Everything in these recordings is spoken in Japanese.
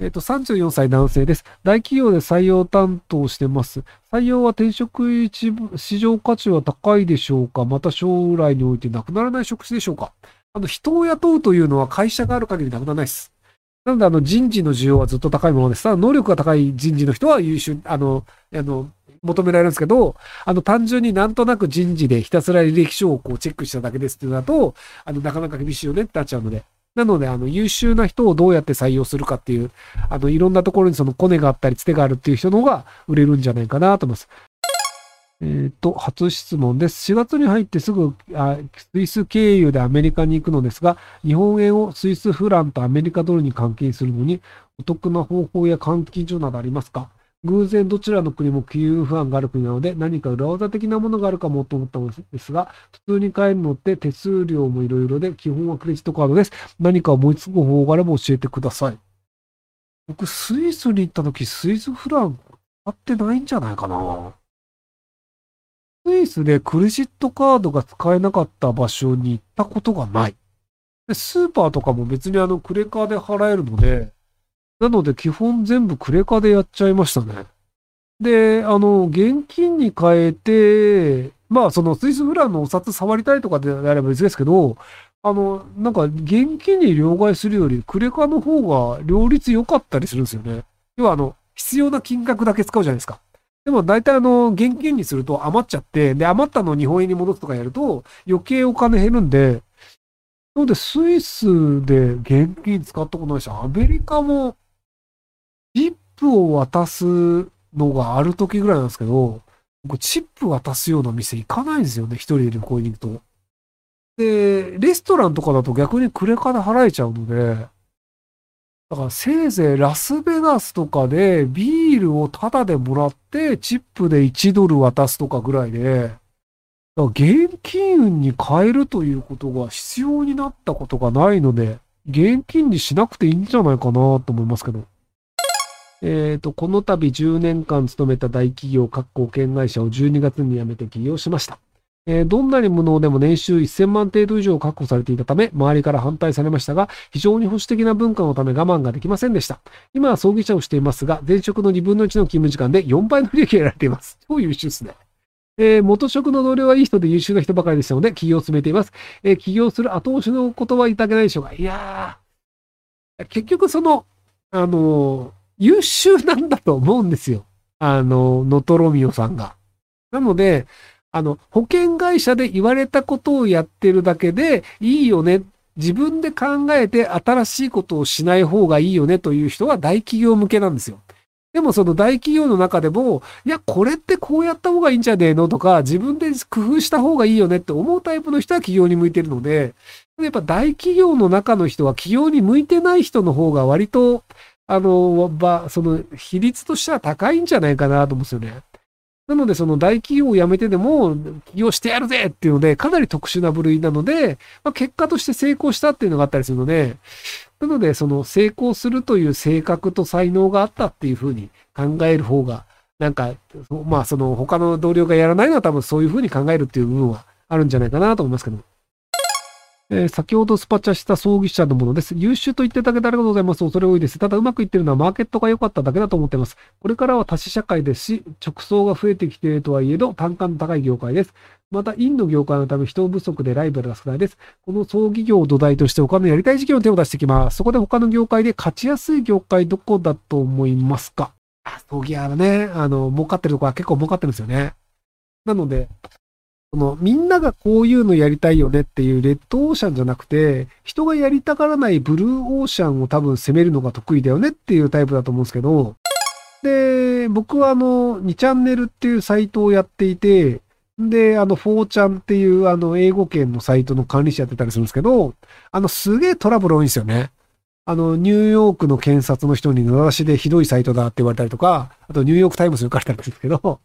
えっ、と、34歳男性です。大企業で採用担当してます。採用は転職市場価値は高いでしょうか？また将来においてなくならない職種でしょうか？あの、人を雇うというのは会社がある限りなくならないです。なので、あの、人事の需要はずっと高いものです。ただ、能力が高い人事の人は優秀、あの、あの、求められるんですけど、あの、単純になんとなく人事でひたすら履歴書をこうチェックしただけですっていうのだと、あの、なかなか厳しいよねってなっちゃうので。なので、あの、優秀な人をどうやって採用するかっていう、あの、いろんなところにそのコネがあったり、つてがあるっていう人の方が売れるんじゃないかなと思います。えっ、と、初質問です。4月に入ってすぐあ、スイス経由でアメリカに行くのですが、日本円をスイスフランとアメリカドルに換金するのに、お得な方法や換金所などありますか？偶然どちらの国も金融不安がある国なので、何か裏技的なものがあるかもと思ったのですが、普通に買えるのって手数料もいろいろで、基本はクレジットカードです。何か思いつく方法があれば教えてください。僕、スイスに行った時、スイスフラン買ってないんじゃないかな。スイスでクレジットカードが使えなかった場所に行ったことがない。でスーパーとかも別にあのクレカで払えるので、なので基本全部クレカでやっちゃいましたね。で、あの、現金に変えて、まあそのスイスフランのお札触りたいとかであれば別ですけど、あの、なんか現金に両替するよりクレカの方が両立良かったりするんですよね。要はあの、必要な金額だけ使うじゃないですか。でも大体あの、現金にすると余っちゃって、で、余ったのを日本円に戻すとかやると余計お金減るんで、なのでスイスで現金使ったことないし、アメリカもチップを渡すのがある時ぐらいなんですけど、僕チップ渡すような店行かないんですよね、一人で旅行に行くと。で、レストランとかだと逆にクレカで払えちゃうので、だからせいぜいラスベガスとかでビールをタダでもらってチップで1ドル渡すとかぐらいで、だから現金運に変えるということが必要になったことがないので、現金にしなくていいんじゃないかなと思いますけど。えっ、と、この度10年間勤めた大企業、各保険会社を12月に辞めて起業しました。えーどんなに無能でも年収1000万程度以上確保されていたため、周りから反対されましたが、非常に保守的な文化のため我慢ができませんでした。今は葬儀社をしていますが、前職の2分の1の勤務時間で4倍の利益が得られています。超優秀ですね。えー元職の同僚はいい人で優秀な人ばかりでしたので、起業を進めています。えー起業する後押しの言葉いただけないでしょうか。いやー、結局その、あのー優秀なんだと思うんですよ。あの、ノトロミオさんが。なので、あの、保険会社で言われたことをやってるだけでいいよね。自分で考えて新しいことをしない方がいいよねという人は大企業向けなんですよ。でもその大企業の中でも、いや、これってこうやった方がいいんじゃねえのとか、自分で工夫した方がいいよねって思うタイプの人は企業に向いてるので、やっぱ大企業の中の人は企業に向いてない人の方が割と、あの、ば、その比率としては高いんじゃないかなと思うんですよね。なので、その大企業を辞めてでも、起業してやるぜっていうので、かなり特殊な部類なので、まあ、結果として成功したっていうのがあったりするので、なので、その成功するという性格と才能があったっていうふうに考える方が、なんか、まあ、その他の同僚がやらないのは多分そういうふうに考えるっていう部分はあるんじゃないかなと思いますけど。えー先ほどスパチャした葬儀社のものです。優秀と言っていただけてありがとうございます。恐れ多いです。ただうまくいってるのはマーケットが良かっただけだと思っています。これからは多種社会ですし、直送が増えてきているとはいえど、単価の高い業界です。また、インの業界のため人不足でライバルが少ないです。この葬儀業を土台として他のやりたい事業に手を出してきます。そこで他の業界で勝ちやすい業界どこだと思いますか？葬儀屋はね、あの、儲かってるとこは結構儲かってるんですよね。なので、そのみんながこういうのやりたいよねっていうレッドオーシャンじゃなくて、人がやりたがらないブルーオーシャンを多分攻めるのが得意だよねっていうタイプだと思うんですけど、で、僕はあの、2チャンネルっていうサイトをやっていて、で、あの、4ちゃんっていうあの、英語圏のサイトの管理者やってたりするんですけど、あの、すげえトラブル多いんですよね。あの、ニューヨークの検察の人に名指しでひどいサイトだって言われたりとか、あとニューヨークタイムズに書かれたりするんですけど、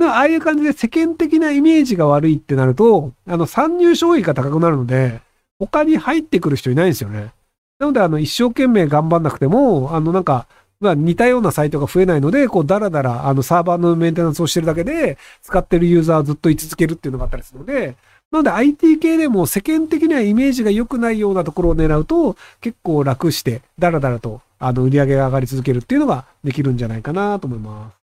ああいう感じで世間的なイメージが悪いってなると、あの、参入障壁が高くなるので、他に入ってくる人いないんですよね。なので、あの、一生懸命頑張んなくても、あの、なんか、まあ、似たようなサイトが増えないので、こう、だらだら、あの、サーバーのメンテナンスをしてるだけで、使ってるユーザーはずっと居続けるっていうのがあったりするので、なので IT 系でも世間的にはイメージが良くないようなところを狙うと、結構楽して、だらだらとあの、売り上げが上がり続けるっていうのができるんじゃないかなと思います。